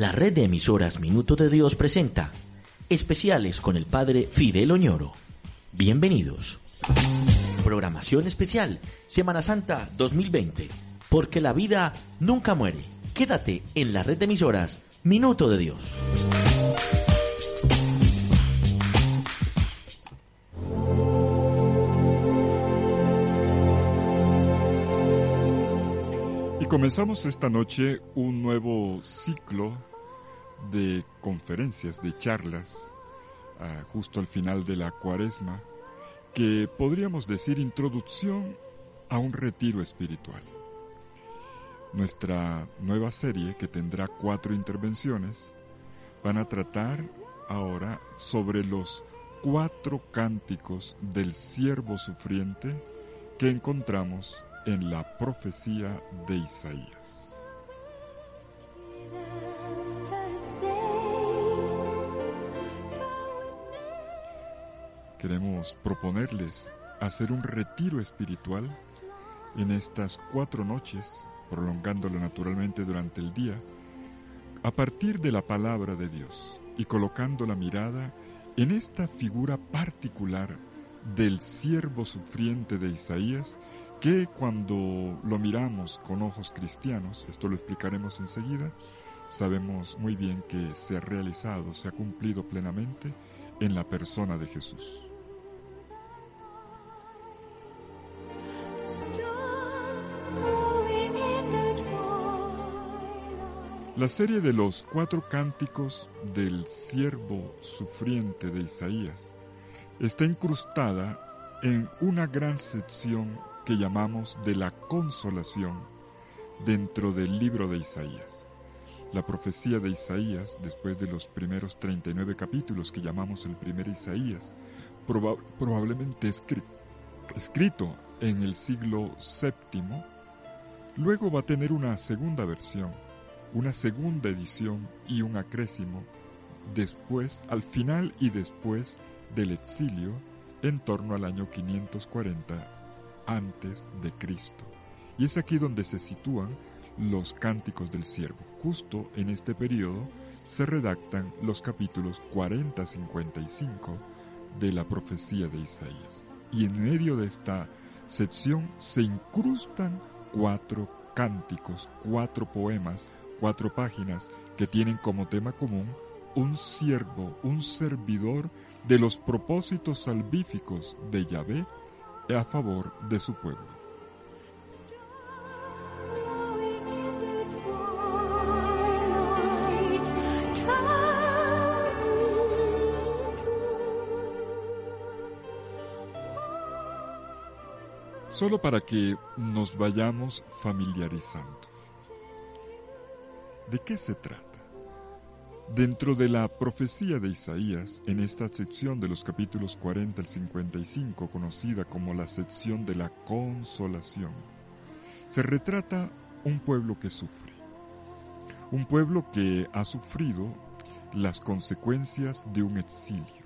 La red de emisoras Minuto de Dios presenta especiales con el Padre Fidel Oñoro. Bienvenidos. Programación especial, Semana Santa 2020, porque la vida nunca muere. Quédate en la red de emisoras Minuto de Dios. Comenzamos esta noche un nuevo ciclo de conferencias, de charlas, ah, justo al final de la cuaresma, que podríamos decir introducción a un retiro espiritual. Nuestra nueva serie, que tendrá cuatro intervenciones, van a tratar ahora sobre los cuatro cánticos del siervo sufriente que encontramos en la profecía de Isaías. Queremos proponerles hacer un retiro espiritual en estas cuatro noches, prolongándolo naturalmente durante el día, a partir de la palabra de Dios y colocando la mirada en esta figura particular del siervo sufriente de Isaías, que cuando lo miramos con ojos cristianos, esto lo explicaremos enseguida, sabemos muy bien que se ha realizado, se ha cumplido plenamente en la persona de Jesús. La serie de los cuatro cánticos del siervo sufriente de Isaías está incrustada en una gran sección que llamamos de la consolación dentro del libro de Isaías. La profecía de Isaías, después de los primeros 39 capítulos que llamamos el primer Isaías, probablemente escrito en el siglo VII, luego va a tener una segunda versión una segunda edición y un acrésimo después, al final y después del exilio, en torno al año 540 antes de Cristo. Y es aquí donde se sitúan los cánticos del siervo. Justo en este periodo se redactan los capítulos 40-55 de la profecía de Isaías. Y en medio de esta sección se incrustan cuatro cánticos, cuatro poemas cuatro páginas que tienen como tema común un siervo, un servidor de los propósitos salvíficos de Yahvé a favor de su pueblo. Solo para que nos vayamos familiarizando. ¿De qué se trata? Dentro de la profecía de Isaías, en esta sección de los capítulos 40 al 55, conocida como la sección de la consolación, se retrata un pueblo que sufre, un pueblo que ha sufrido las consecuencias de un exilio.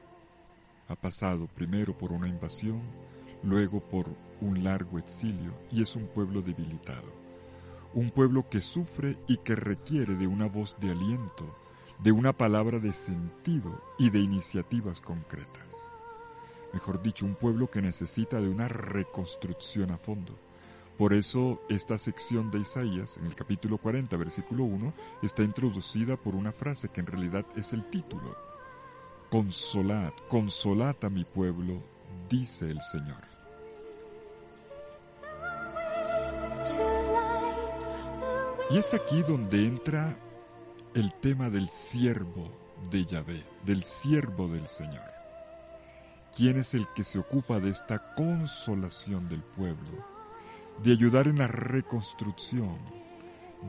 Ha pasado primero por una invasión, luego por un largo exilio y es un pueblo debilitado un pueblo que sufre y que requiere de una voz de aliento, de una palabra de sentido y de iniciativas concretas. Mejor dicho, un pueblo que necesita de una reconstrucción a fondo. Por eso esta sección de Isaías, en el capítulo 40, versículo 1, está introducida por una frase que en realidad es el título. Consolad, consolad a mi pueblo, dice el Señor. Y es aquí donde entra el tema del siervo de Yahvé, del siervo del Señor. ¿Quién es el que se ocupa de esta consolación del pueblo, de ayudar en la reconstrucción,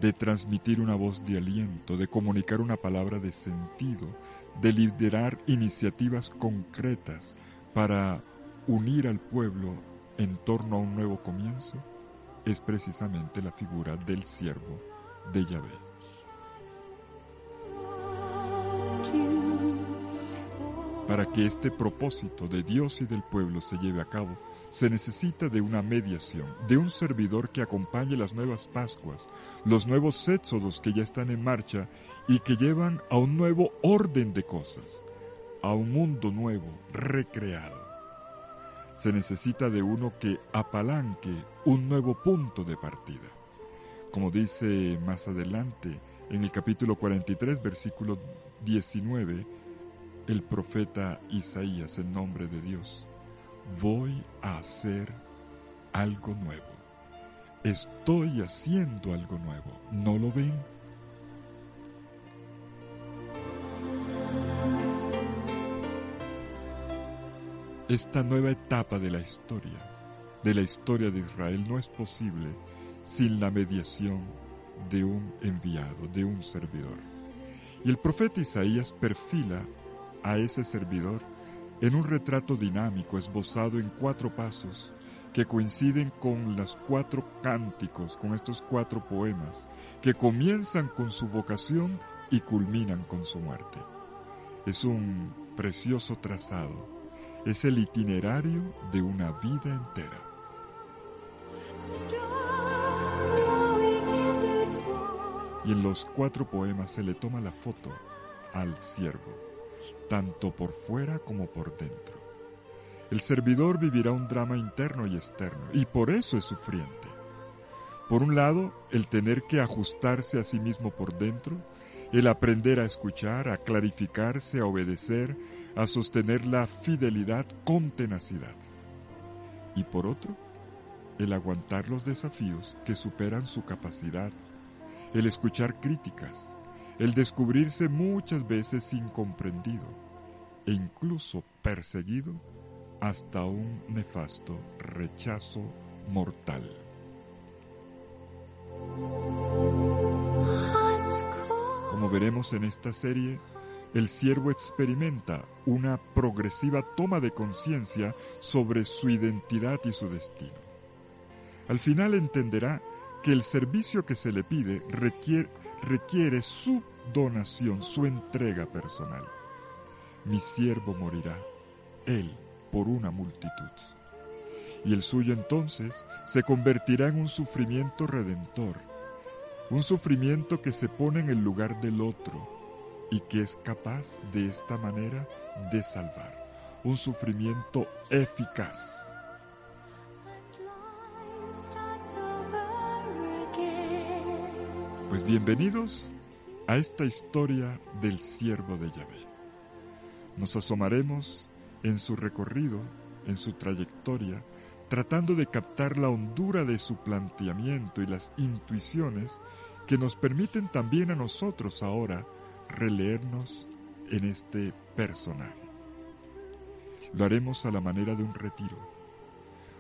de transmitir una voz de aliento, de comunicar una palabra de sentido, de liderar iniciativas concretas para unir al pueblo en torno a un nuevo comienzo? es precisamente la figura del siervo de Yahvé. Para que este propósito de Dios y del pueblo se lleve a cabo, se necesita de una mediación, de un servidor que acompañe las nuevas Pascuas, los nuevos éxodos que ya están en marcha y que llevan a un nuevo orden de cosas, a un mundo nuevo, recreado. Se necesita de uno que apalanque un nuevo punto de partida. Como dice más adelante en el capítulo 43, versículo 19, el profeta Isaías en nombre de Dios voy a hacer algo nuevo. Estoy haciendo algo nuevo. ¿No lo ven? Esta nueva etapa de la historia, de la historia de Israel, no es posible sin la mediación de un enviado, de un servidor. Y el profeta Isaías perfila a ese servidor en un retrato dinámico esbozado en cuatro pasos que coinciden con los cuatro cánticos, con estos cuatro poemas, que comienzan con su vocación y culminan con su muerte. Es un precioso trazado, es el itinerario de una vida entera. Y en los cuatro poemas se le toma la foto al siervo tanto por fuera como por dentro. El servidor vivirá un drama interno y externo, y por eso es sufriente. Por un lado, el tener que ajustarse a sí mismo por dentro, el aprender a escuchar, a clarificarse, a obedecer, a sostener la fidelidad con tenacidad. Y por otro, el aguantar los desafíos que superan su capacidad, el escuchar críticas, el descubrirse muchas veces incomprendido e incluso perseguido hasta un nefasto rechazo mortal. Como veremos en esta serie, el siervo experimenta una progresiva toma de conciencia sobre su identidad y su destino. Al final entenderá que el servicio que se le pide requiere, requiere su donación, su entrega personal. Mi siervo morirá, él por una multitud. Y el suyo entonces se convertirá en un sufrimiento redentor, un sufrimiento que se pone en el lugar del otro y que es capaz de esta manera de salvar, un sufrimiento eficaz. Pues bienvenidos a esta historia del siervo de Yahvé. Nos asomaremos en su recorrido, en su trayectoria, tratando de captar la hondura de su planteamiento y las intuiciones que nos permiten también a nosotros ahora releernos en este personaje. Lo haremos a la manera de un retiro,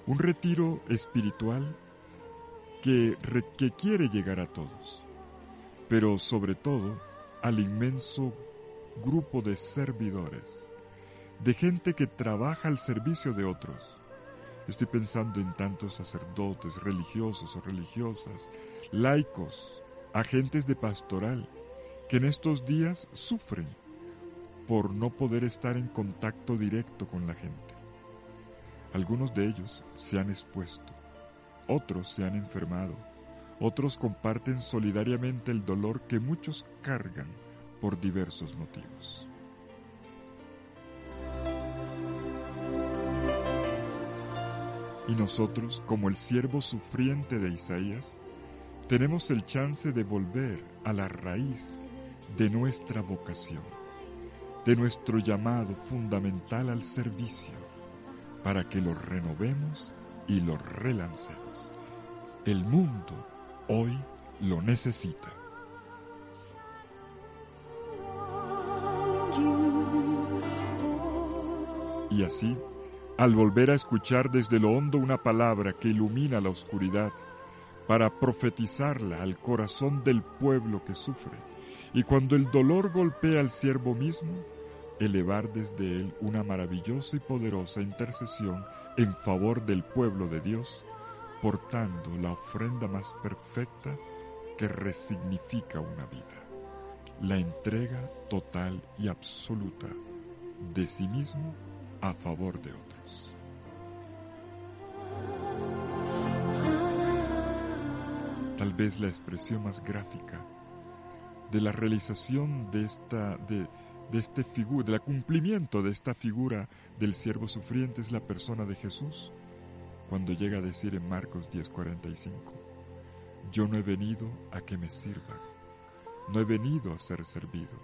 un retiro espiritual que, que quiere llegar a todos pero sobre todo al inmenso grupo de servidores, de gente que trabaja al servicio de otros. Estoy pensando en tantos sacerdotes, religiosos o religiosas, laicos, agentes de pastoral, que en estos días sufren por no poder estar en contacto directo con la gente. Algunos de ellos se han expuesto, otros se han enfermado, otros comparten solidariamente el dolor que muchos cargan por diversos motivos. Y nosotros, como el siervo sufriente de Isaías, tenemos el chance de volver a la raíz de nuestra vocación, de nuestro llamado fundamental al servicio, para que lo renovemos y lo relancemos. El mundo hoy lo necesita. Y así, al volver a escuchar desde lo hondo una palabra que ilumina la oscuridad, para profetizarla al corazón del pueblo que sufre, y cuando el dolor golpea al siervo mismo, elevar desde él una maravillosa y poderosa intercesión en favor del pueblo de Dios, portando la ofrenda más perfecta que resignifica una vida, la entrega total y absoluta de sí mismo a favor de otros. Tal vez la expresión más gráfica de la realización de esta de, de este figura, del cumplimiento de esta figura del siervo sufriente es la persona de Jesús, cuando llega a decir en Marcos 10:45, yo no he venido a que me sirvan, no he venido a ser servido,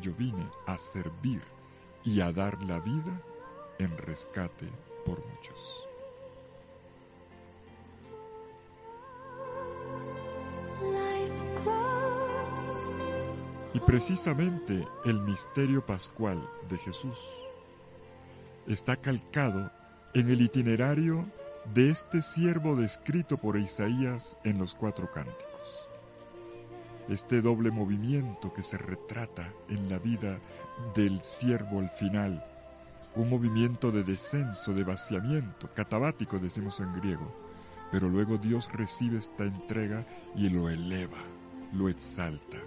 yo vine a servir y a dar la vida en rescate por muchos. Y precisamente el misterio pascual de Jesús está calcado en el itinerario de este siervo descrito por Isaías en los cuatro cánticos. Este doble movimiento que se retrata en la vida del siervo al final, un movimiento de descenso, de vaciamiento, catabático decimos en griego, pero luego Dios recibe esta entrega y lo eleva, lo exalta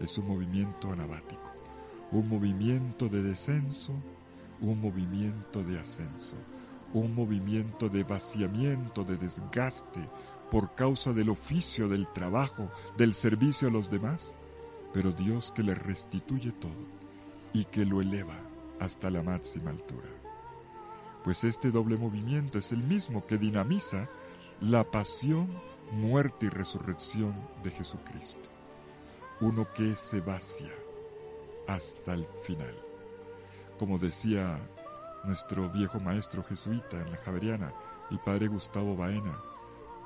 es un movimiento anabático, un movimiento de descenso, un movimiento de ascenso, un movimiento de vaciamiento, de desgaste por causa del oficio, del trabajo, del servicio a los demás, pero Dios que le restituye todo y que lo eleva hasta la máxima altura. Pues este doble movimiento es el mismo que dinamiza la pasión, muerte y resurrección de Jesucristo uno que se vacía hasta el final. Como decía nuestro viejo maestro jesuita en la Javeriana, el padre Gustavo Baena,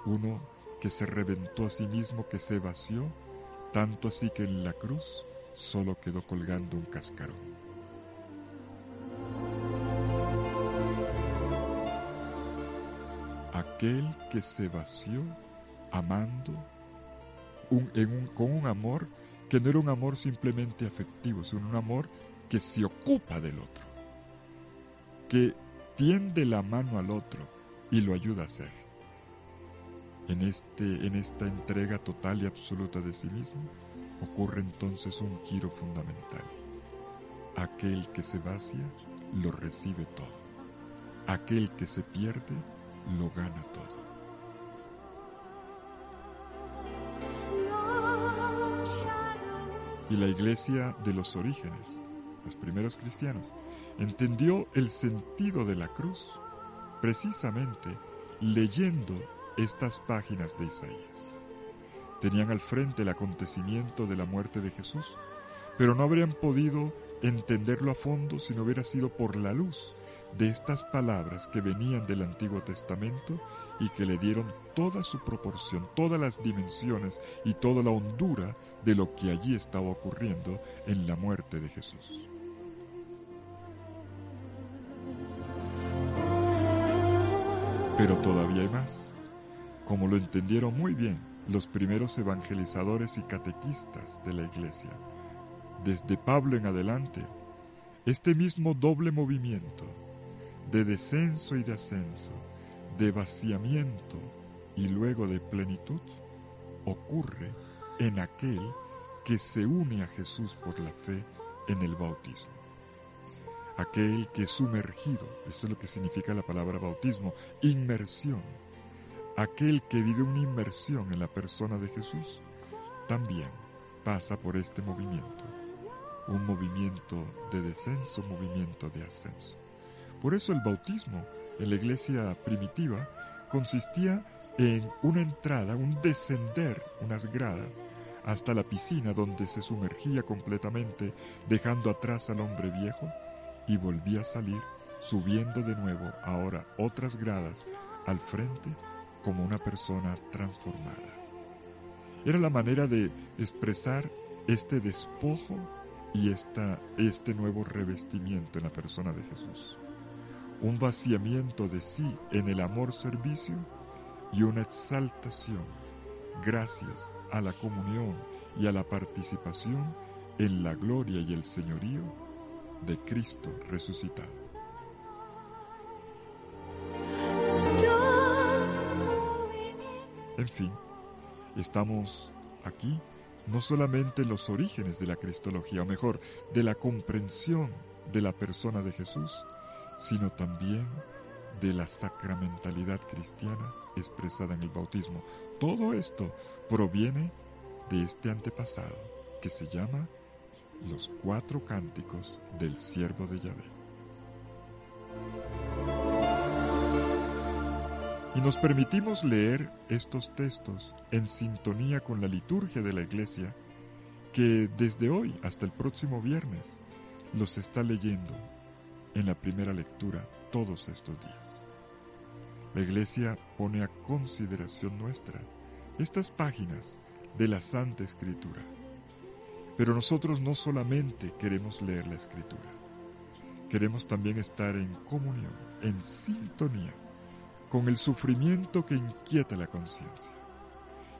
uno que se reventó a sí mismo, que se vació, tanto así que en la cruz solo quedó colgando un cascarón. Aquel que se vació amando con un amor que no era un amor simplemente afectivo, sino un amor que se ocupa del otro, que tiende la mano al otro y lo ayuda a hacer. En, este, en esta entrega total y absoluta de sí mismo ocurre entonces un giro fundamental. Aquel que se vacía lo recibe todo. Aquel que se pierde lo gana todo. y la iglesia de los orígenes, los primeros cristianos, entendió el sentido de la cruz precisamente leyendo estas páginas de Isaías. Tenían al frente el acontecimiento de la muerte de Jesús, pero no habrían podido entenderlo a fondo si no hubiera sido por la luz de estas palabras que venían del Antiguo Testamento y que le dieron toda su proporción, todas las dimensiones y toda la hondura de lo que allí estaba ocurriendo en la muerte de Jesús. Pero todavía hay más. Como lo entendieron muy bien los primeros evangelizadores y catequistas de la iglesia, desde Pablo en adelante, este mismo doble movimiento de descenso y de ascenso, de vaciamiento y luego de plenitud, ocurre en aquel que se une a Jesús por la fe en el bautismo. Aquel que es sumergido, esto es lo que significa la palabra bautismo, inmersión. Aquel que vive una inmersión en la persona de Jesús, también pasa por este movimiento, un movimiento de descenso, movimiento de ascenso. Por eso el bautismo en la iglesia primitiva consistía en una entrada, un descender unas gradas hasta la piscina donde se sumergía completamente dejando atrás al hombre viejo y volvía a salir subiendo de nuevo ahora otras gradas al frente como una persona transformada. Era la manera de expresar este despojo y esta, este nuevo revestimiento en la persona de Jesús un vaciamiento de sí en el amor-servicio y una exaltación gracias a la comunión y a la participación en la gloria y el señorío de Cristo resucitado. En fin, estamos aquí no solamente en los orígenes de la cristología, o mejor, de la comprensión de la persona de Jesús, sino también de la sacramentalidad cristiana expresada en el bautismo. todo esto proviene de este antepasado que se llama los cuatro cánticos del siervo de Yahvé. Y nos permitimos leer estos textos en sintonía con la liturgia de la Iglesia, que desde hoy hasta el próximo viernes los está leyendo en la primera lectura todos estos días. La Iglesia pone a consideración nuestra estas páginas de la Santa Escritura. Pero nosotros no solamente queremos leer la Escritura, queremos también estar en comunión, en sintonía con el sufrimiento que inquieta la conciencia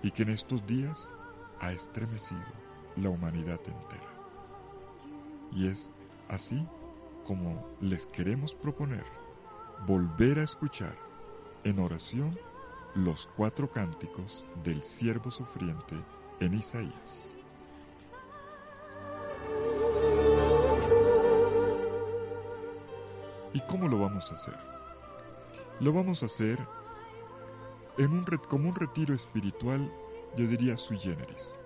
y que en estos días ha estremecido la humanidad entera. Y es así como les queremos proponer volver a escuchar en oración los cuatro cánticos del siervo sufriente en Isaías. ¿Y cómo lo vamos a hacer? Lo vamos a hacer en un, como un retiro espiritual, yo diría sui generis,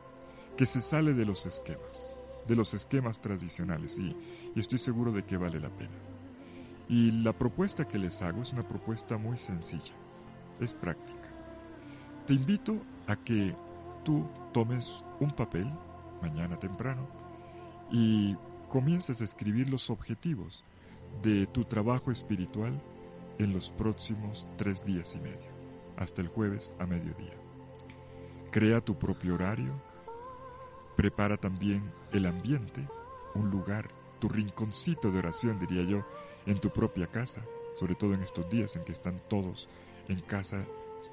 que se sale de los esquemas, de los esquemas tradicionales, y, y estoy seguro de que vale la pena. Y la propuesta que les hago es una propuesta muy sencilla, es práctica. Te invito a que tú tomes un papel mañana temprano y comiences a escribir los objetivos de tu trabajo espiritual en los próximos tres días y medio, hasta el jueves a mediodía. Crea tu propio horario, prepara también el ambiente, un lugar, tu rinconcito de oración, diría yo, en tu propia casa, sobre todo en estos días en que están todos en casa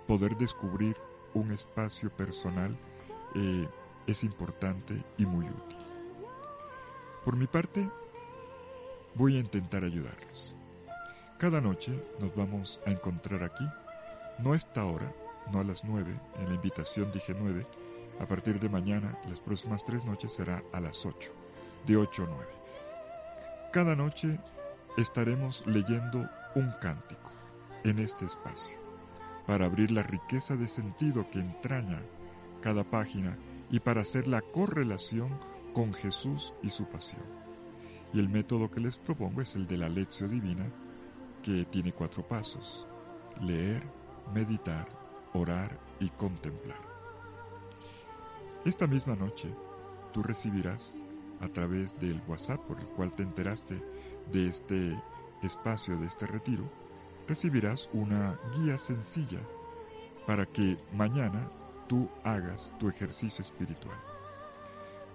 poder descubrir un espacio personal eh, es importante y muy útil. Por mi parte, voy a intentar ayudarlos. Cada noche nos vamos a encontrar aquí, no esta hora, no a las nueve, en la invitación dije nueve, a partir de mañana, las próximas tres noches será a las ocho, de ocho a nueve. Cada noche estaremos leyendo un cántico en este espacio para abrir la riqueza de sentido que entraña cada página y para hacer la correlación con Jesús y su pasión. Y el método que les propongo es el de la lección divina, que tiene cuatro pasos. Leer, meditar, orar y contemplar. Esta misma noche, tú recibirás a través del WhatsApp por el cual te enteraste de este espacio, de este retiro, recibirás una guía sencilla para que mañana tú hagas tu ejercicio espiritual.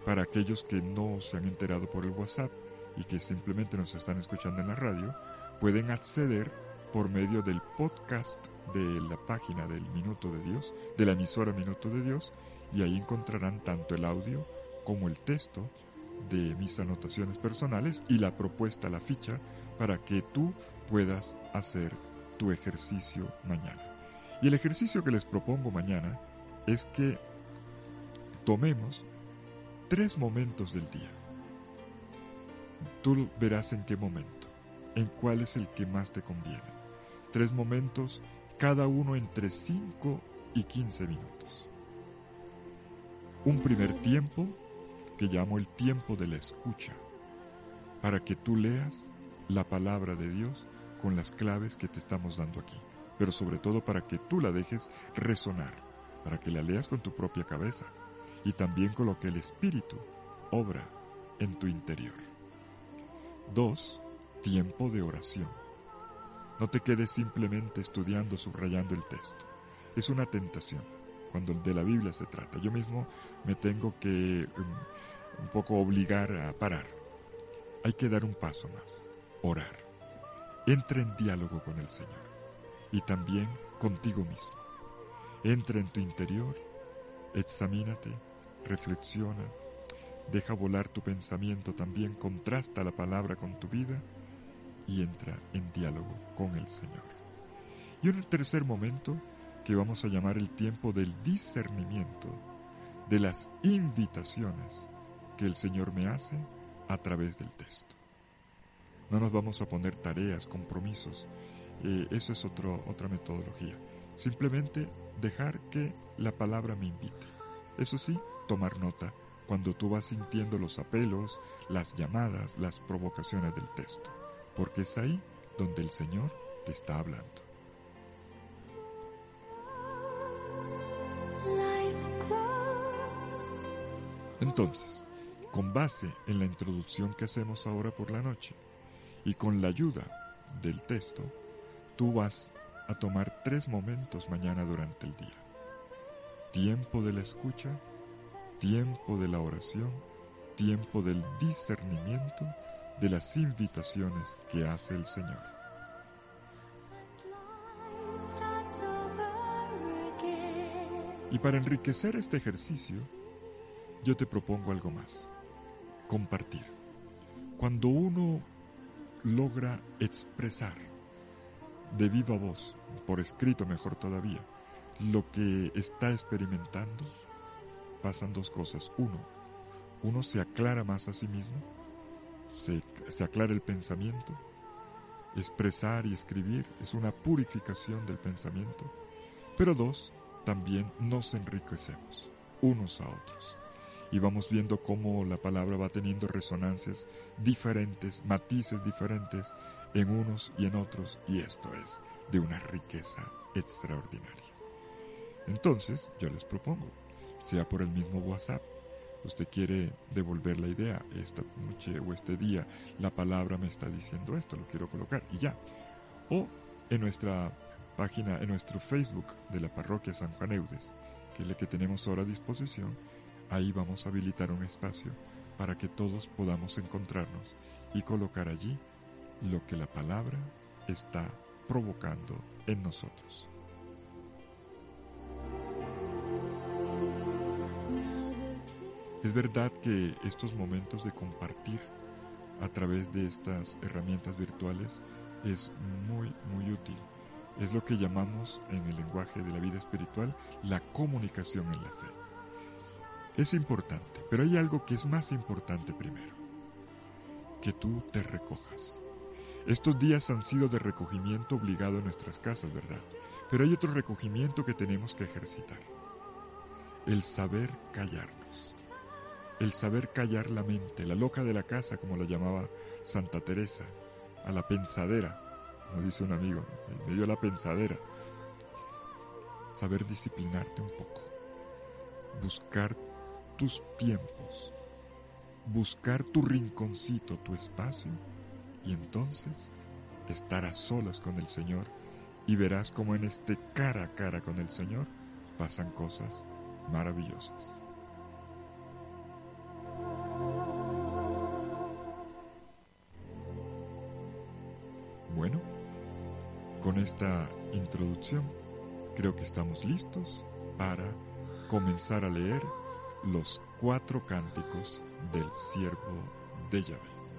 Para aquellos que no se han enterado por el WhatsApp y que simplemente nos están escuchando en la radio, pueden acceder por medio del podcast de la página del Minuto de Dios, de la emisora Minuto de Dios, y ahí encontrarán tanto el audio como el texto de mis anotaciones personales y la propuesta, la ficha, para que tú puedas hacer tu ejercicio mañana. Y el ejercicio que les propongo mañana es que tomemos tres momentos del día. Tú verás en qué momento, en cuál es el que más te conviene. Tres momentos, cada uno entre 5 y 15 minutos. Un primer tiempo que llamo el tiempo de la escucha, para que tú leas la palabra de Dios con las claves que te estamos dando aquí, pero sobre todo para que tú la dejes resonar, para que la leas con tu propia cabeza y también con lo que el Espíritu obra en tu interior. 2. Tiempo de oración. No te quedes simplemente estudiando, subrayando el texto. Es una tentación cuando de la Biblia se trata. Yo mismo me tengo que um, un poco obligar a parar. Hay que dar un paso más, orar. Entra en diálogo con el Señor y también contigo mismo. Entra en tu interior, examínate, reflexiona, deja volar tu pensamiento también, contrasta la palabra con tu vida y entra en diálogo con el Señor. Y un tercer momento que vamos a llamar el tiempo del discernimiento, de las invitaciones que el Señor me hace a través del texto. No nos vamos a poner tareas, compromisos. Eh, eso es otro, otra metodología. Simplemente dejar que la palabra me invite. Eso sí, tomar nota cuando tú vas sintiendo los apelos, las llamadas, las provocaciones del texto, porque es ahí donde el Señor te está hablando. Entonces, con base en la introducción que hacemos ahora por la noche y con la ayuda del texto, tú vas a tomar tres momentos mañana durante el día. Tiempo de la escucha, tiempo de la oración, tiempo del discernimiento de las invitaciones que hace el Señor. Y para enriquecer este ejercicio, yo te propongo algo más. Compartir. Cuando uno logra expresar de viva voz, por escrito mejor todavía, lo que está experimentando, pasan dos cosas. Uno, uno se aclara más a sí mismo, se, se aclara el pensamiento. Expresar y escribir es una purificación del pensamiento. Pero dos, también nos enriquecemos unos a otros. Y vamos viendo cómo la palabra va teniendo resonancias diferentes, matices diferentes en unos y en otros, y esto es de una riqueza extraordinaria. Entonces, yo les propongo, sea por el mismo WhatsApp, usted quiere devolver la idea, esta noche o este día, la palabra me está diciendo esto, lo quiero colocar y ya. O en nuestra página, en nuestro Facebook de la parroquia San Juan Eudes, que es la que tenemos ahora a disposición, ahí vamos a habilitar un espacio para que todos podamos encontrarnos y colocar allí lo que la palabra está provocando en nosotros. Es verdad que estos momentos de compartir a través de estas herramientas virtuales es muy, muy útil. Es lo que llamamos en el lenguaje de la vida espiritual la comunicación en la fe. Es importante, pero hay algo que es más importante primero, que tú te recojas. Estos días han sido de recogimiento obligado en nuestras casas, ¿verdad? Pero hay otro recogimiento que tenemos que ejercitar. El saber callarnos el saber callar la mente, la loca de la casa, como la llamaba Santa Teresa, a la pensadera, como dice un amigo, me dio la pensadera. Saber disciplinarte un poco, buscar tus tiempos, buscar tu rinconcito, tu espacio, y entonces estar a solas con el Señor y verás como en este cara a cara con el Señor pasan cosas maravillosas. Esta introducción creo que estamos listos para comenzar a leer los cuatro cánticos del siervo de Yahvé.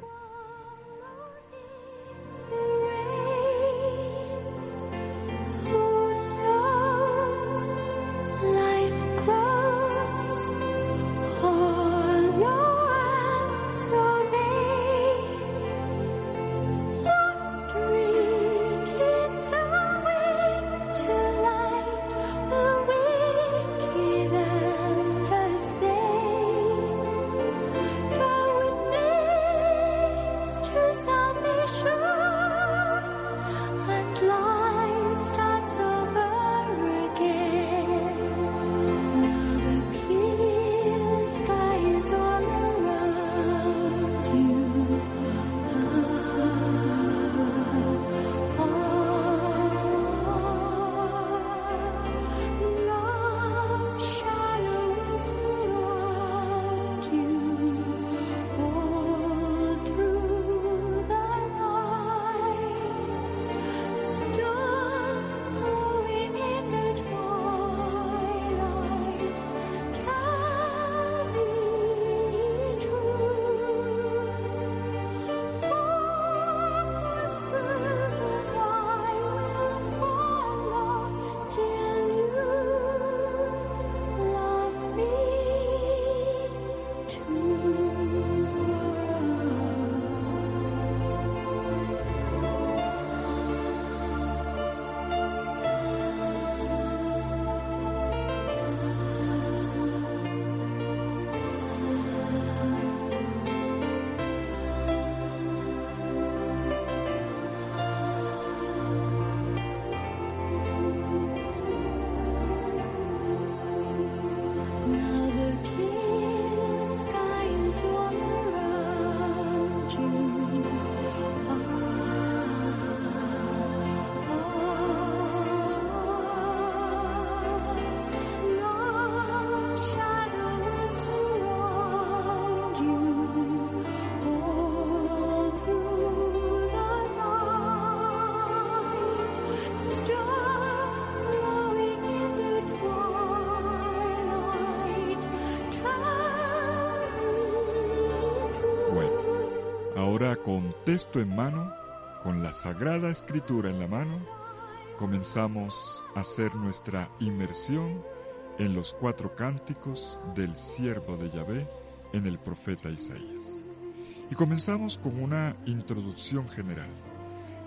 Texto en mano, con la Sagrada Escritura en la mano, comenzamos a hacer nuestra inmersión en los cuatro cánticos del siervo de Yahvé en el profeta Isaías. Y comenzamos con una introducción general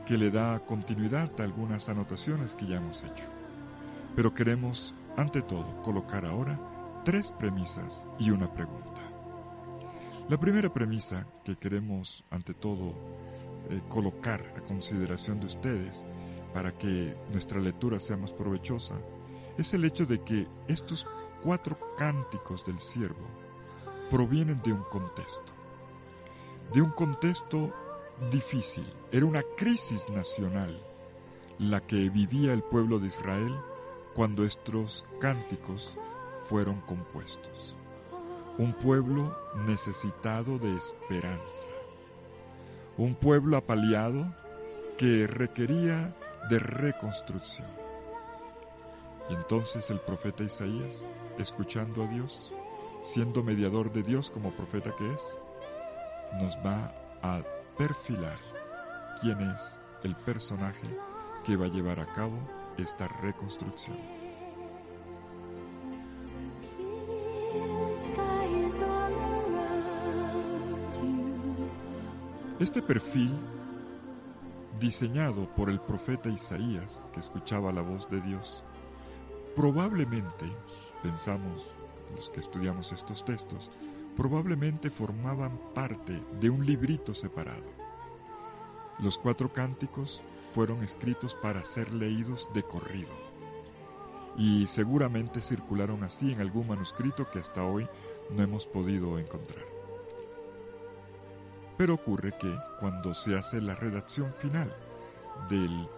que le da continuidad a algunas anotaciones que ya hemos hecho. Pero queremos, ante todo, colocar ahora tres premisas y una pregunta. La primera premisa que queremos, ante todo, eh, colocar a consideración de ustedes para que nuestra lectura sea más provechosa es el hecho de que estos cuatro cánticos del siervo provienen de un contexto, de un contexto difícil. Era una crisis nacional la que vivía el pueblo de Israel cuando estos cánticos fueron compuestos. Un pueblo necesitado de esperanza. Un pueblo apaleado que requería de reconstrucción. Y entonces el profeta Isaías, escuchando a Dios, siendo mediador de Dios como profeta que es, nos va a perfilar quién es el personaje que va a llevar a cabo esta reconstrucción. Este perfil, diseñado por el profeta Isaías, que escuchaba la voz de Dios, probablemente, pensamos los que estudiamos estos textos, probablemente formaban parte de un librito separado. Los cuatro cánticos fueron escritos para ser leídos de corrido y seguramente circularon así en algún manuscrito que hasta hoy no hemos podido encontrar. Pero ocurre que cuando se hace la redacción final del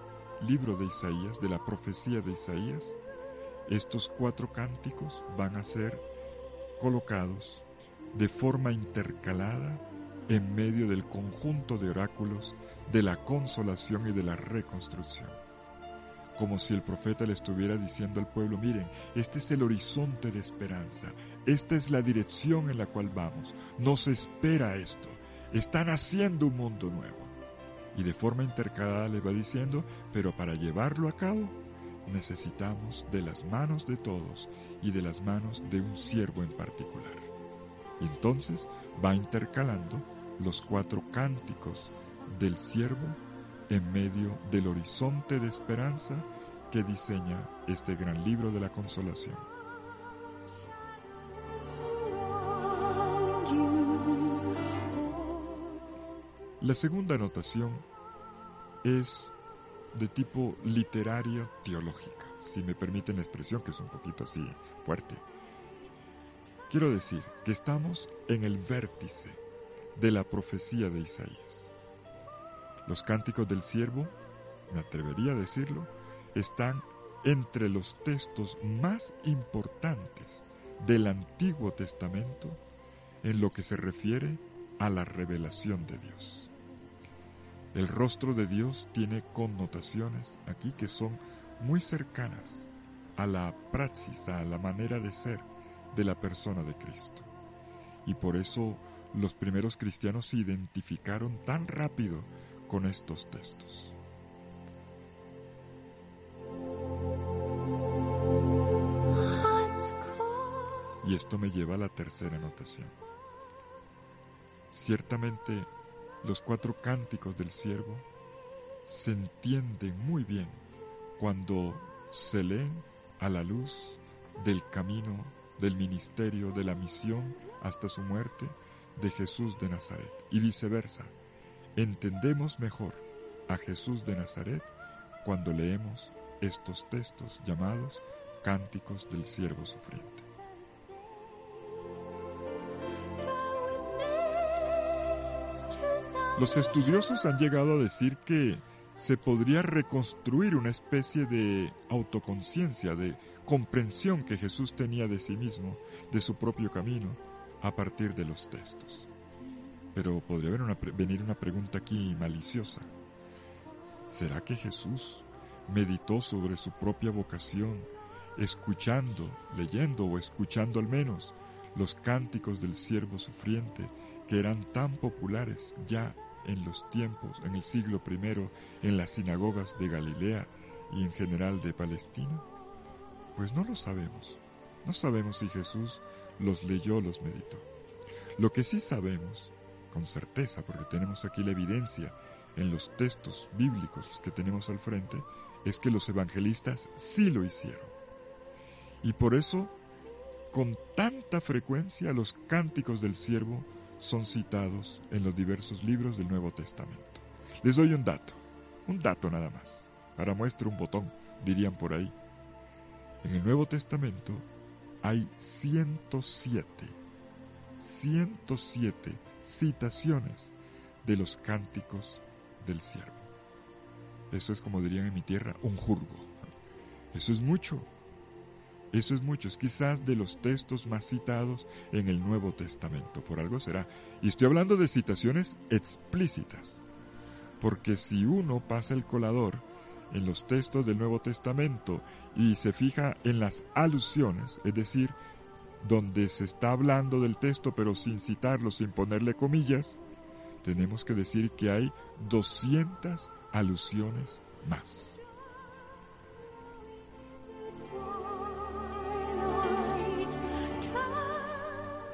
libro de Isaías, de la profecía de Isaías, estos cuatro cánticos van a ser colocados de forma intercalada en medio del conjunto de oráculos de la consolación y de la reconstrucción. Como si el profeta le estuviera diciendo al pueblo, miren, este es el horizonte de esperanza, esta es la dirección en la cual vamos, nos espera esto, están haciendo un mundo nuevo. Y de forma intercalada le va diciendo, pero para llevarlo a cabo necesitamos de las manos de todos y de las manos de un siervo en particular. Y entonces va intercalando los cuatro cánticos del siervo en medio del horizonte de esperanza que diseña este gran libro de la consolación. La segunda anotación es de tipo literario teológica, si me permiten la expresión que es un poquito así fuerte. Quiero decir que estamos en el vértice de la profecía de Isaías. Los cánticos del siervo, me atrevería a decirlo, están entre los textos más importantes del Antiguo Testamento en lo que se refiere a la revelación de Dios. El rostro de Dios tiene connotaciones aquí que son muy cercanas a la praxis, a la manera de ser de la persona de Cristo. Y por eso los primeros cristianos se identificaron tan rápido con estos textos. Y esto me lleva a la tercera anotación. Ciertamente los cuatro cánticos del siervo se entienden muy bien cuando se leen a la luz del camino, del ministerio, de la misión hasta su muerte de Jesús de Nazaret y viceversa. Entendemos mejor a Jesús de Nazaret cuando leemos estos textos llamados cánticos del siervo sufriente. Los estudiosos han llegado a decir que se podría reconstruir una especie de autoconciencia, de comprensión que Jesús tenía de sí mismo, de su propio camino, a partir de los textos. Pero podría venir una pregunta aquí maliciosa. ¿Será que Jesús meditó sobre su propia vocación, escuchando, leyendo o escuchando al menos los cánticos del siervo sufriente que eran tan populares ya en los tiempos, en el siglo I, en las sinagogas de Galilea y en general de Palestina? Pues no lo sabemos. No sabemos si Jesús los leyó, los meditó. Lo que sí sabemos, con certeza, porque tenemos aquí la evidencia en los textos bíblicos que tenemos al frente, es que los evangelistas sí lo hicieron. Y por eso, con tanta frecuencia, los cánticos del siervo son citados en los diversos libros del Nuevo Testamento. Les doy un dato, un dato nada más, para muestra un botón, dirían por ahí. En el Nuevo Testamento hay 107, 107 citaciones de los cánticos del siervo. Eso es como dirían en mi tierra, un jurgo. Eso es mucho. Eso es mucho. Es quizás de los textos más citados en el Nuevo Testamento. Por algo será. Y estoy hablando de citaciones explícitas. Porque si uno pasa el colador en los textos del Nuevo Testamento y se fija en las alusiones, es decir, donde se está hablando del texto pero sin citarlo, sin ponerle comillas, tenemos que decir que hay 200 alusiones más.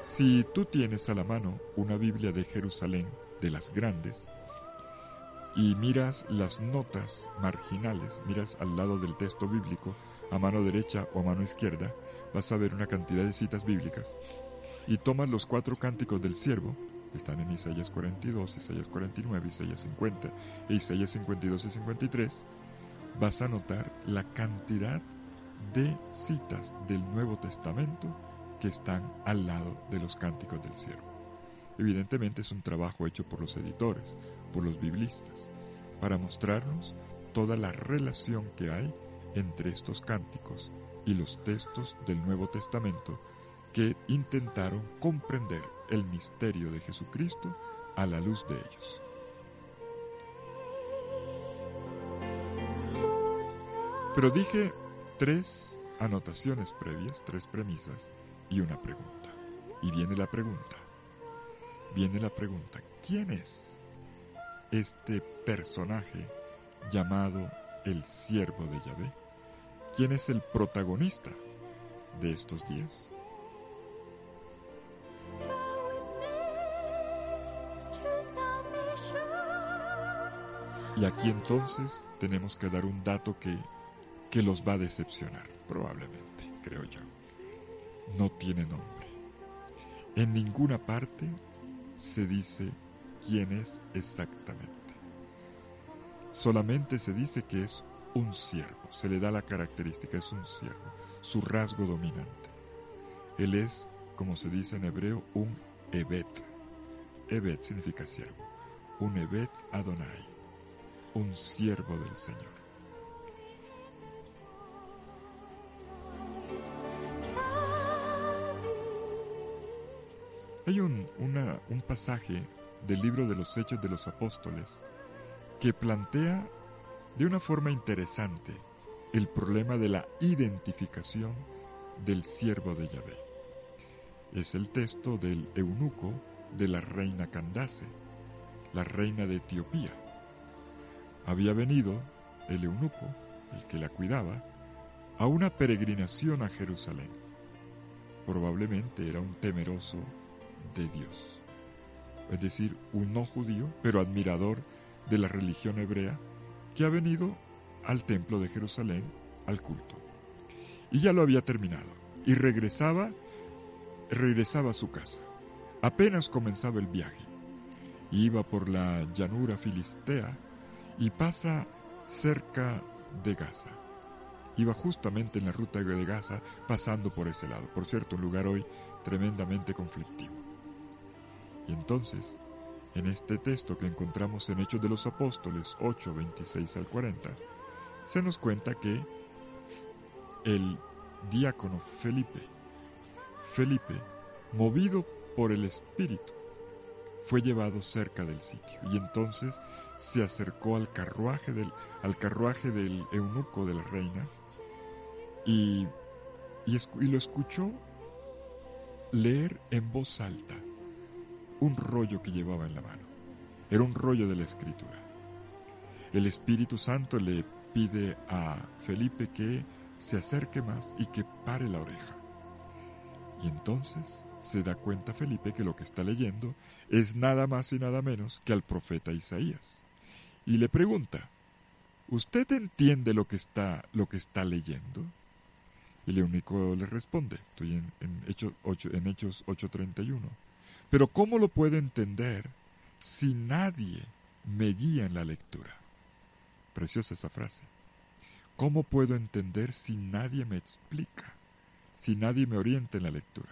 Si tú tienes a la mano una Biblia de Jerusalén, de las grandes, y miras las notas marginales, miras al lado del texto bíblico, a mano derecha o a mano izquierda, vas a ver una cantidad de citas bíblicas, y tomas los cuatro cánticos del siervo, están en Isaías 42, Isaías 49, Isaías 50 e Isaías 52 y 53, vas a notar la cantidad de citas del Nuevo Testamento que están al lado de los cánticos del siervo. Evidentemente es un trabajo hecho por los editores, por los biblistas, para mostrarnos toda la relación que hay entre estos cánticos y los textos del Nuevo Testamento que intentaron comprender el misterio de Jesucristo a la luz de ellos. Pero dije tres anotaciones previas, tres premisas y una pregunta. Y viene la pregunta. Viene la pregunta. ¿Quién es este personaje llamado el siervo de Yahvé? ¿Quién es el protagonista de estos días? Y aquí entonces tenemos que dar un dato que, que los va a decepcionar, probablemente, creo yo. No tiene nombre. En ninguna parte se dice quién es exactamente. Solamente se dice que es un siervo, se le da la característica, es un siervo, su rasgo dominante. Él es, como se dice en hebreo, un Evet. Evet significa siervo, un Evet Adonai un siervo del Señor. Hay un, un pasaje del libro de los Hechos de los Apóstoles que plantea de una forma interesante el problema de la identificación del siervo de Yahvé. Es el texto del eunuco de la reina Candace, la reina de Etiopía había venido el eunuco, el que la cuidaba, a una peregrinación a Jerusalén. Probablemente era un temeroso de Dios, es decir, un no judío, pero admirador de la religión hebrea, que ha venido al templo de Jerusalén al culto. Y ya lo había terminado, y regresaba, regresaba a su casa. Apenas comenzaba el viaje. Iba por la llanura filistea y pasa cerca de Gaza. Iba justamente en la ruta de Gaza pasando por ese lado. Por cierto, un lugar hoy tremendamente conflictivo. Y entonces, en este texto que encontramos en Hechos de los Apóstoles 8, 26 al 40, se nos cuenta que el diácono Felipe, Felipe, movido por el Espíritu, fue llevado cerca del sitio. Y entonces se acercó al carruaje del, al carruaje del eunuco de la reina y, y lo escuchó leer en voz alta un rollo que llevaba en la mano. era un rollo de la escritura. El Espíritu Santo le pide a Felipe que se acerque más y que pare la oreja. Y entonces se da cuenta Felipe que lo que está leyendo es nada más y nada menos que al profeta Isaías. Y le pregunta, ¿Usted entiende lo que está, lo que está leyendo? Y el único le responde, estoy en, en, Hechos, 8, en Hechos 8.31. Pero ¿cómo lo puedo entender si nadie me guía en la lectura? Preciosa esa frase. ¿Cómo puedo entender si nadie me explica, si nadie me orienta en la lectura?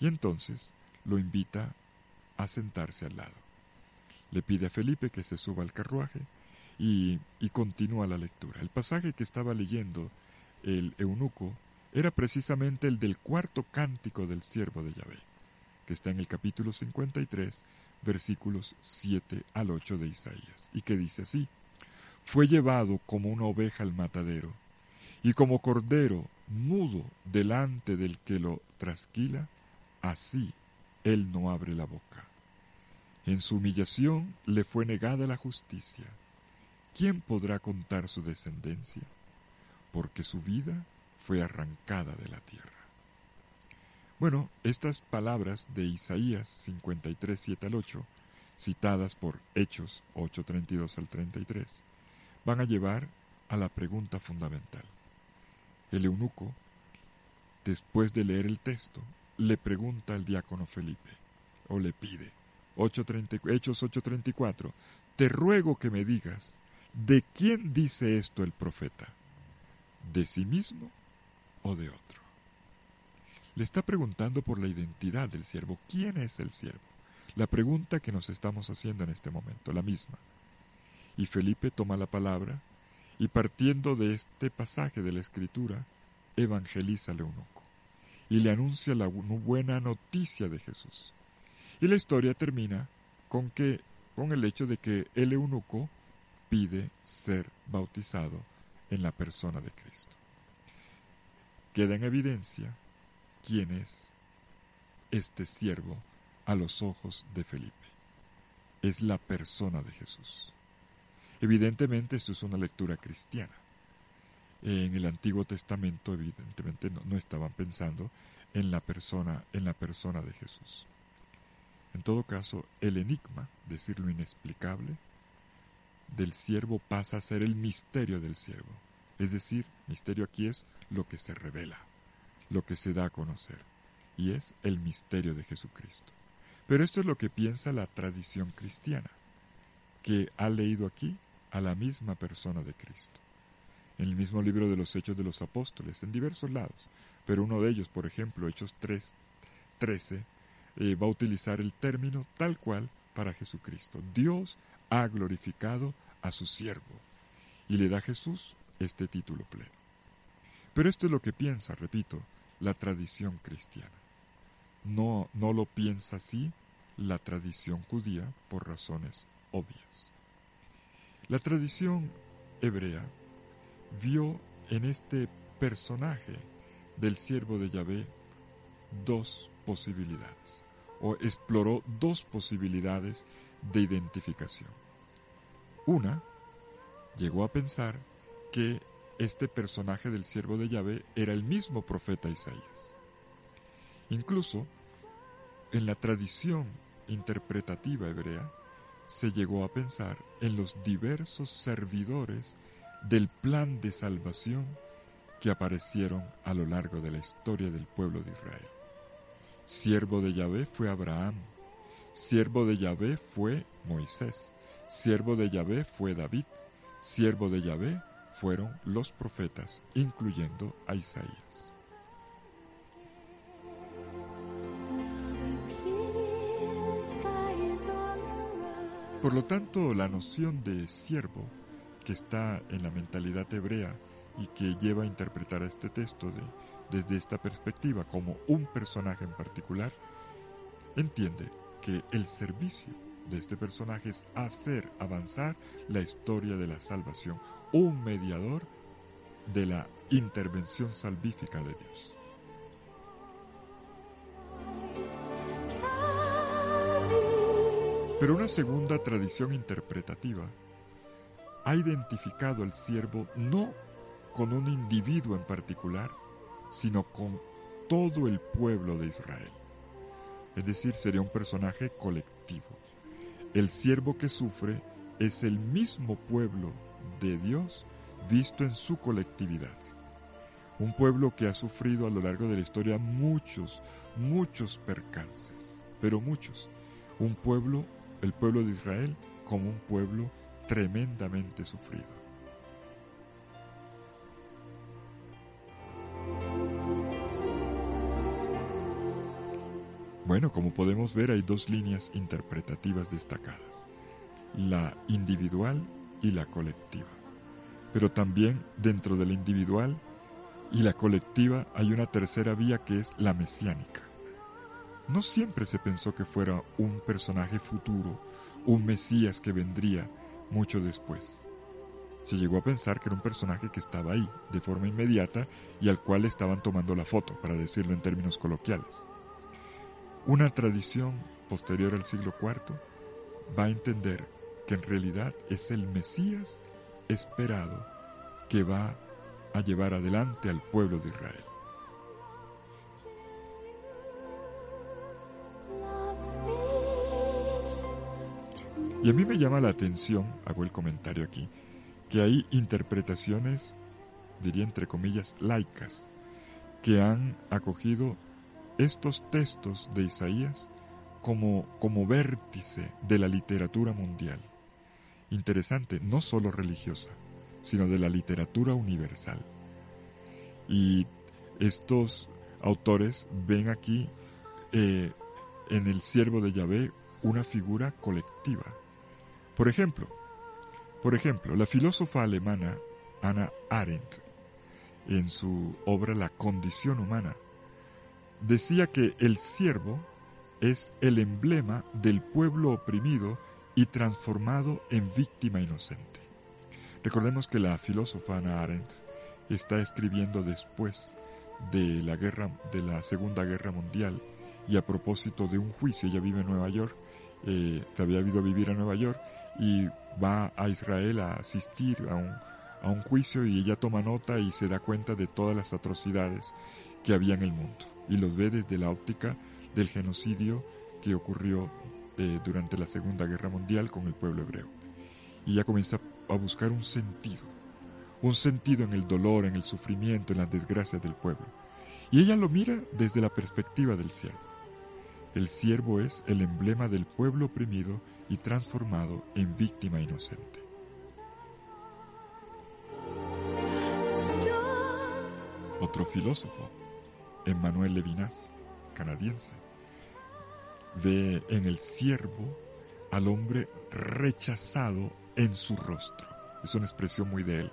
Y entonces lo invita a sentarse al lado. Le pide a Felipe que se suba al carruaje y, y continúa la lectura. El pasaje que estaba leyendo el eunuco era precisamente el del cuarto cántico del siervo de Yahvé, está en el capítulo 53, versículos 7 al 8 de Isaías, y que dice así, fue llevado como una oveja al matadero, y como cordero mudo delante del que lo trasquila, así él no abre la boca. En su humillación le fue negada la justicia. ¿Quién podrá contar su descendencia? Porque su vida fue arrancada de la tierra. Bueno, estas palabras de Isaías 53, 7 al 8, citadas por Hechos 8, 32 al 33, van a llevar a la pregunta fundamental. El eunuco, después de leer el texto, le pregunta al diácono Felipe, o le pide, 8.30, Hechos 8:34, te ruego que me digas, ¿de quién dice esto el profeta? ¿De sí mismo o de otro? Está preguntando por la identidad del siervo. ¿Quién es el siervo? La pregunta que nos estamos haciendo en este momento, la misma. Y Felipe toma la palabra y partiendo de este pasaje de la Escritura, evangeliza al eunuco y le anuncia la buena noticia de Jesús. Y la historia termina con que con el hecho de que el eunuco pide ser bautizado en la persona de Cristo. Queda en evidencia quién es este siervo a los ojos de Felipe. Es la persona de Jesús. Evidentemente esto es una lectura cristiana. En el Antiguo Testamento evidentemente no, no estaban pensando en la persona en la persona de Jesús. En todo caso, el enigma, decir lo inexplicable, del siervo pasa a ser el misterio del siervo. Es decir, misterio aquí es lo que se revela, lo que se da a conocer, y es el misterio de Jesucristo. Pero esto es lo que piensa la tradición cristiana, que ha leído aquí a la misma persona de Cristo. En el mismo libro de los Hechos de los Apóstoles, en diversos lados, pero uno de ellos, por ejemplo, Hechos 3, 13, eh, va a utilizar el término tal cual para Jesucristo. Dios ha glorificado a su siervo y le da a Jesús este título pleno. Pero esto es lo que piensa, repito, la tradición cristiana. No, no lo piensa así la tradición judía por razones obvias. La tradición hebrea vio en este personaje del siervo de Yahvé dos posibilidades, o exploró dos posibilidades de identificación. Una, llegó a pensar que este personaje del siervo de Yahvé era el mismo profeta Isaías. Incluso, en la tradición interpretativa hebrea, se llegó a pensar en los diversos servidores del plan de salvación que aparecieron a lo largo de la historia del pueblo de Israel. Siervo de Yahvé fue Abraham, siervo de Yahvé fue Moisés, siervo de Yahvé fue David, siervo de Yahvé fueron los profetas, incluyendo a Isaías. Por lo tanto, la noción de siervo que está en la mentalidad hebrea y que lleva a interpretar este texto desde esta perspectiva como un personaje en particular, entiende que el servicio de este personaje es hacer avanzar la historia de la salvación, un mediador de la intervención salvífica de Dios. Pero una segunda tradición interpretativa ha identificado al siervo no con un individuo en particular, sino con todo el pueblo de Israel. Es decir, sería un personaje colectivo. El siervo que sufre es el mismo pueblo de Dios visto en su colectividad. Un pueblo que ha sufrido a lo largo de la historia muchos, muchos percances, pero muchos. Un pueblo, el pueblo de Israel, como un pueblo tremendamente sufrido. Bueno, como podemos ver hay dos líneas interpretativas destacadas, la individual y la colectiva. Pero también dentro de la individual y la colectiva hay una tercera vía que es la mesiánica. No siempre se pensó que fuera un personaje futuro, un Mesías que vendría mucho después. Se llegó a pensar que era un personaje que estaba ahí de forma inmediata y al cual estaban tomando la foto, para decirlo en términos coloquiales. Una tradición posterior al siglo IV va a entender que en realidad es el Mesías esperado que va a llevar adelante al pueblo de Israel. Y a mí me llama la atención, hago el comentario aquí, que hay interpretaciones, diría entre comillas, laicas, que han acogido estos textos de Isaías como, como vértice de la literatura mundial. Interesante, no solo religiosa, sino de la literatura universal. Y estos autores ven aquí eh, en el siervo de Yahvé una figura colectiva, por ejemplo, por ejemplo, la filósofa alemana Anna Arendt, en su obra La condición humana, decía que el siervo es el emblema del pueblo oprimido y transformado en víctima inocente. Recordemos que la filósofa Anna Arendt está escribiendo después de la guerra de la Segunda Guerra Mundial y a propósito de un juicio, ella vive en Nueva York, eh, se había ido a vivir a Nueva York y va a Israel a asistir a un, a un juicio y ella toma nota y se da cuenta de todas las atrocidades que había en el mundo y los ve desde la óptica del genocidio que ocurrió eh, durante la Segunda Guerra Mundial con el pueblo hebreo. Y ella comienza a buscar un sentido, un sentido en el dolor, en el sufrimiento, en las desgracias del pueblo. Y ella lo mira desde la perspectiva del siervo. El siervo es el emblema del pueblo oprimido y transformado en víctima inocente. Otro filósofo, Emmanuel Levinas, canadiense, ve en el siervo al hombre rechazado en su rostro. Es una expresión muy de él,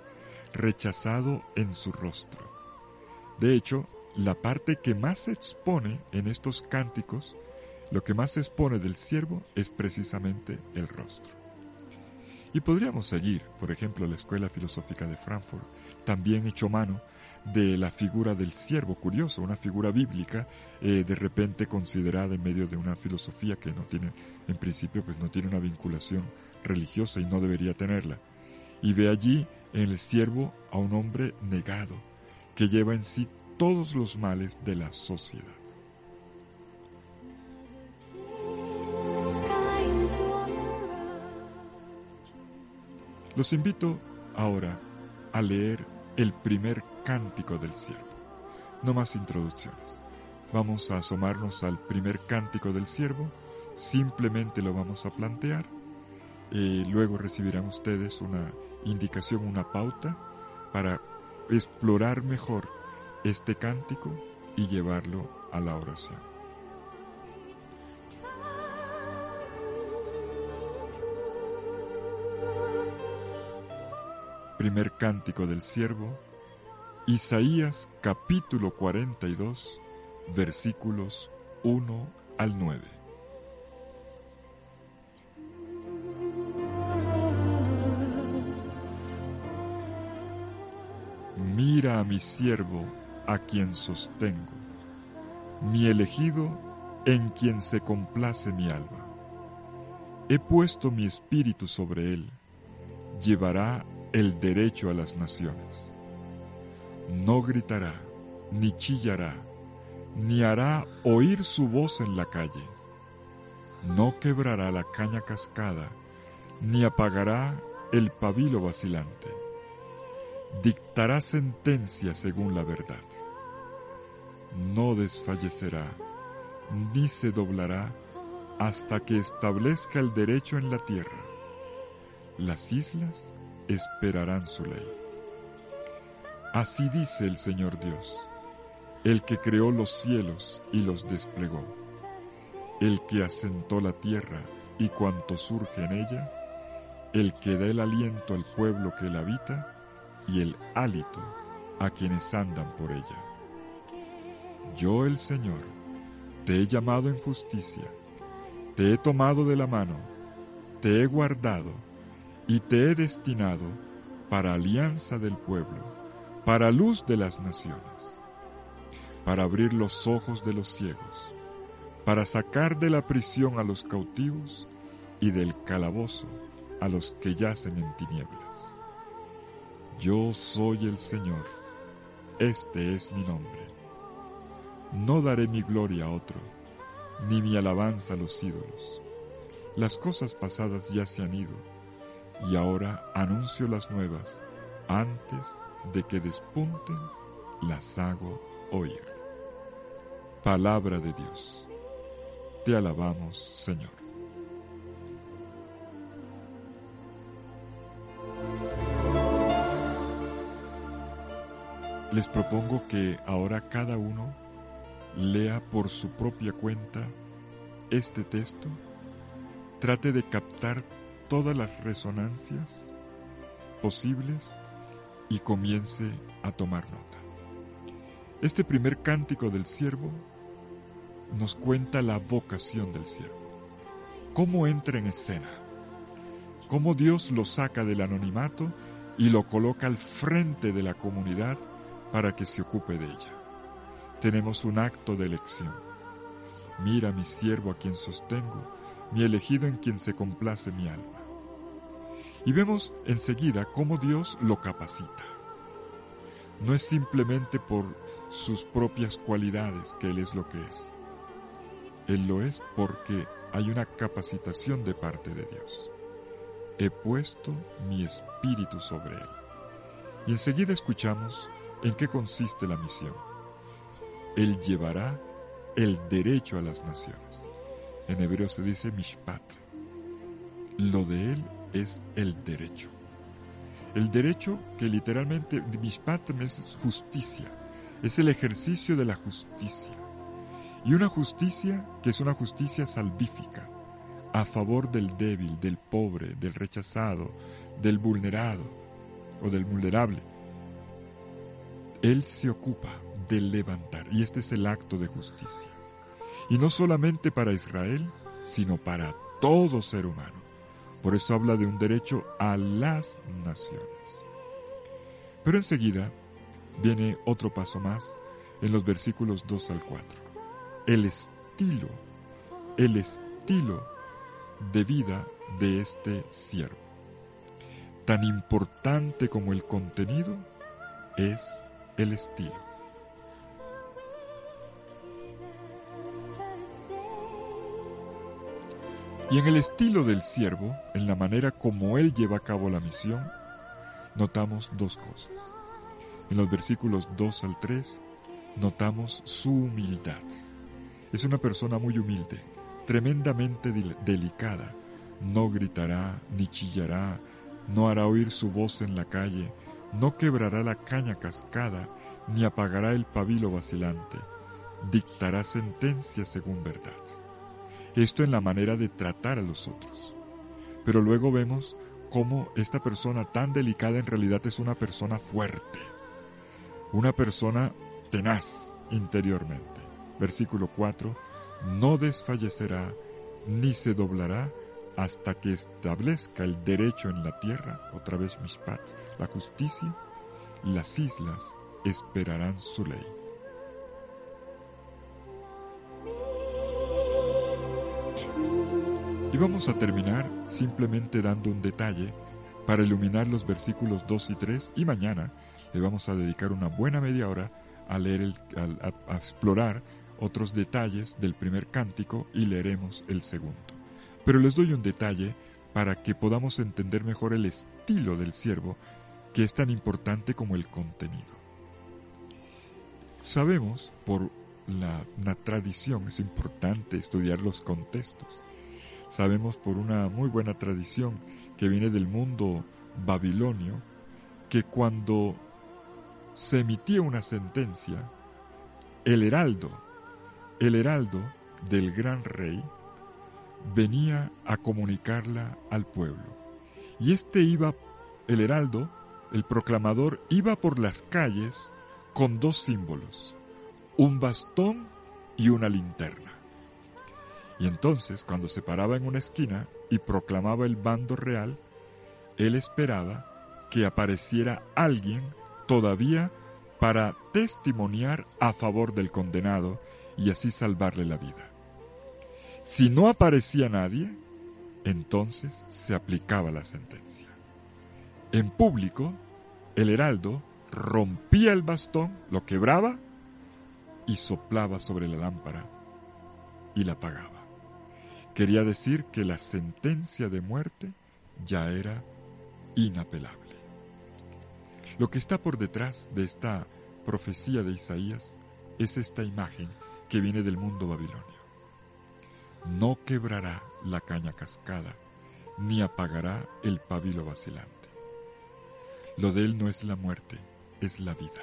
rechazado en su rostro. De hecho, la parte que más se expone en estos cánticos lo que más se expone del siervo es precisamente el rostro. Y podríamos seguir, por ejemplo, la Escuela Filosófica de Frankfurt, también hecho mano de la figura del siervo, curioso, una figura bíblica, eh, de repente considerada en medio de una filosofía que no tiene, en principio, pues no tiene una vinculación religiosa y no debería tenerla. Y ve allí en el siervo a un hombre negado, que lleva en sí todos los males de la sociedad. Los invito ahora a leer el primer cántico del siervo. No más introducciones. Vamos a asomarnos al primer cántico del siervo, simplemente lo vamos a plantear, y luego recibirán ustedes una indicación, una pauta para explorar mejor este cántico y llevarlo a la oración. Primer cántico del siervo, Isaías capítulo 42, versículos 1 al 9. Mira a mi siervo, a quien sostengo, mi elegido, en quien se complace mi alma. He puesto mi espíritu sobre él, llevará el derecho a las naciones. No gritará, ni chillará, ni hará oír su voz en la calle. No quebrará la caña cascada, ni apagará el pabilo vacilante. Dictará sentencia según la verdad. No desfallecerá, ni se doblará hasta que establezca el derecho en la tierra. Las islas esperarán su ley. Así dice el Señor Dios, el que creó los cielos y los desplegó, el que asentó la tierra y cuanto surge en ella, el que da el aliento al pueblo que la habita y el hálito a quienes andan por ella. Yo el Señor, te he llamado en justicia, te he tomado de la mano, te he guardado y te he destinado para alianza del pueblo, para luz de las naciones, para abrir los ojos de los ciegos, para sacar de la prisión a los cautivos y del calabozo a los que yacen en tinieblas. Yo soy el Señor, este es mi nombre. No daré mi gloria a otro, ni mi alabanza a los ídolos. Las cosas pasadas ya se han ido, y ahora anuncio las nuevas, antes de que despunten, las hago oír. Palabra de Dios. Te alabamos, Señor. Les propongo que ahora cada uno lea por su propia cuenta este texto, trate de captar todas las resonancias posibles y comience a tomar nota. Este primer cántico del siervo nos cuenta la vocación del siervo, cómo entra en escena, cómo Dios lo saca del anonimato y lo coloca al frente de la comunidad para que se ocupe de ella. Tenemos un acto de elección. Mira mi siervo a quien sostengo, mi elegido en quien se complace mi alma. Y vemos enseguida cómo Dios lo capacita. No es simplemente por sus propias cualidades que Él es lo que es. Él lo es porque hay una capacitación de parte de Dios. He puesto mi espíritu sobre Él. Y enseguida escuchamos en qué consiste la misión. Él llevará el derecho a las naciones. En hebreo se dice mishpat. Lo de Él es el derecho. El derecho que literalmente, es justicia, es el ejercicio de la justicia. Y una justicia que es una justicia salvífica, a favor del débil, del pobre, del rechazado, del vulnerado o del vulnerable. Él se ocupa de levantar, y este es el acto de justicia. Y no solamente para Israel, sino para todo ser humano. Por eso habla de un derecho a las naciones. Pero enseguida viene otro paso más en los versículos 2 al 4. El estilo, el estilo de vida de este siervo. Tan importante como el contenido es el estilo. Y en el estilo del siervo, en la manera como él lleva a cabo la misión, notamos dos cosas. En los versículos 2 al 3 notamos su humildad. Es una persona muy humilde, tremendamente delicada. No gritará ni chillará, no hará oír su voz en la calle, no quebrará la caña cascada, ni apagará el pabilo vacilante. Dictará sentencia según verdad. Esto en la manera de tratar a los otros. Pero luego vemos cómo esta persona tan delicada en realidad es una persona fuerte, una persona tenaz interiormente. Versículo 4, no desfallecerá ni se doblará hasta que establezca el derecho en la tierra, otra vez Mishpat, la justicia, las islas esperarán su ley. Y vamos a terminar simplemente dando un detalle para iluminar los versículos 2 y 3 y mañana le vamos a dedicar una buena media hora a leer a explorar otros detalles del primer cántico y leeremos el segundo. Pero les doy un detalle para que podamos entender mejor el estilo del siervo, que es tan importante como el contenido. Sabemos por la, una tradición, es importante estudiar los contextos. Sabemos por una muy buena tradición que viene del mundo babilonio, que cuando se emitía una sentencia, el heraldo, el heraldo del gran rey, venía a comunicarla al pueblo. Y este iba, el heraldo, el proclamador, iba por las calles con dos símbolos, un bastón y una linterna. Y entonces, cuando se paraba en una esquina y proclamaba el bando real, él esperaba que apareciera alguien todavía para testimoniar a favor del condenado y así salvarle la vida. Si no aparecía nadie, entonces se aplicaba la sentencia. En público, el heraldo rompía el bastón, lo quebraba y soplaba sobre la lámpara y la apagaba. Quería decir que la sentencia de muerte ya era inapelable. Lo que está por detrás de esta profecía de Isaías es esta imagen que viene del mundo babilonio. No quebrará la caña cascada, ni apagará el pabilo vacilante. Lo de él no es la muerte, es la vida.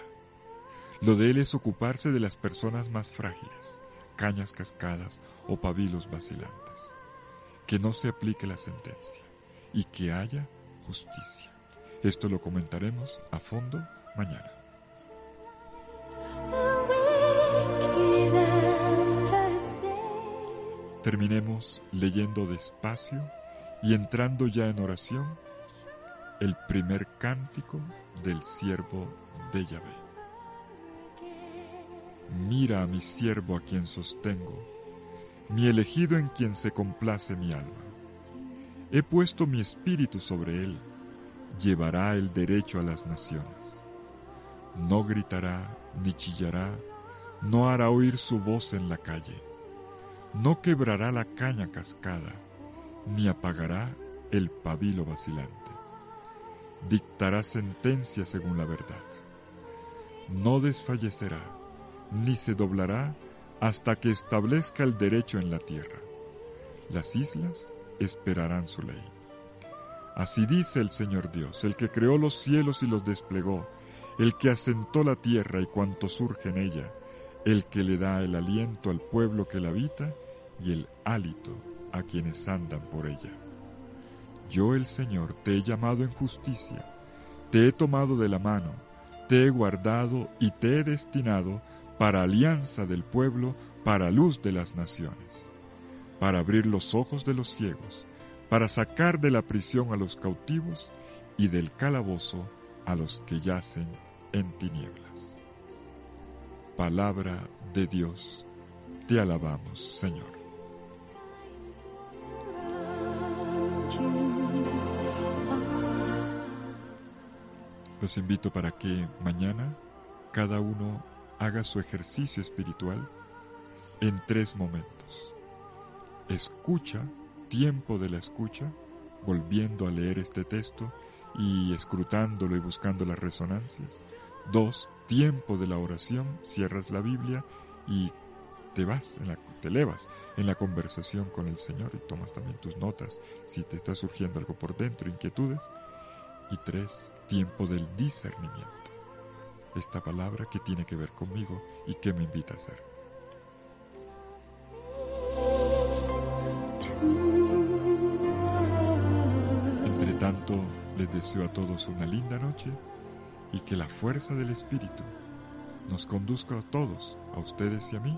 Lo de él es ocuparse de las personas más frágiles, cañas cascadas o pabilos vacilantes. Que no se aplique la sentencia y que haya justicia. Esto lo comentaremos a fondo mañana. Terminemos leyendo despacio y entrando ya en oración el primer cántico del siervo de Yahvé. Mira a mi siervo a quien sostengo, mi elegido en quien se complace mi alma. He puesto mi espíritu sobre él, llevará el derecho a las naciones. No gritará ni chillará, no hará oír su voz en la calle, no quebrará la caña cascada, ni apagará el pabilo vacilante dictará sentencia según la verdad. No desfallecerá, ni se doblará hasta que establezca el derecho en la tierra. Las islas esperarán su ley. Así dice el Señor Dios, el que creó los cielos y los desplegó, el que asentó la tierra y cuanto surge en ella, el que le da el aliento al pueblo que la habita y el hálito a quienes andan por ella. Yo el Señor te he llamado en justicia, te he tomado de la mano, te he guardado y te he destinado para alianza del pueblo, para luz de las naciones, para abrir los ojos de los ciegos, para sacar de la prisión a los cautivos y del calabozo a los que yacen en tinieblas. Palabra de Dios, te alabamos, Señor. Los invito para que mañana cada uno haga su ejercicio espiritual en tres momentos. Escucha, tiempo de la escucha, volviendo a leer este texto y escrutándolo y buscando las resonancias. Dos, tiempo de la oración, cierras la Biblia y te vas, te elevas en la conversación con el Señor y tomas también tus notas si te está surgiendo algo por dentro, inquietudes. Y tres, tiempo del discernimiento. Esta palabra que tiene que ver conmigo y que me invita a hacer. Entre tanto, les deseo a todos una linda noche y que la fuerza del Espíritu nos conduzca a todos, a ustedes y a mí,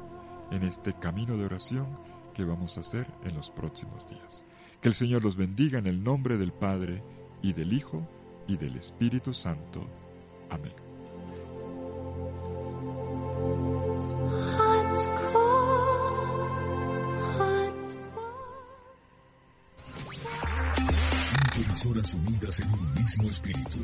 en este camino de oración que vamos a hacer en los próximos días. Que el Señor los bendiga en el nombre del Padre y del Hijo y del Espíritu Santo. Amén. Emisoras unidas en un mismo espíritu.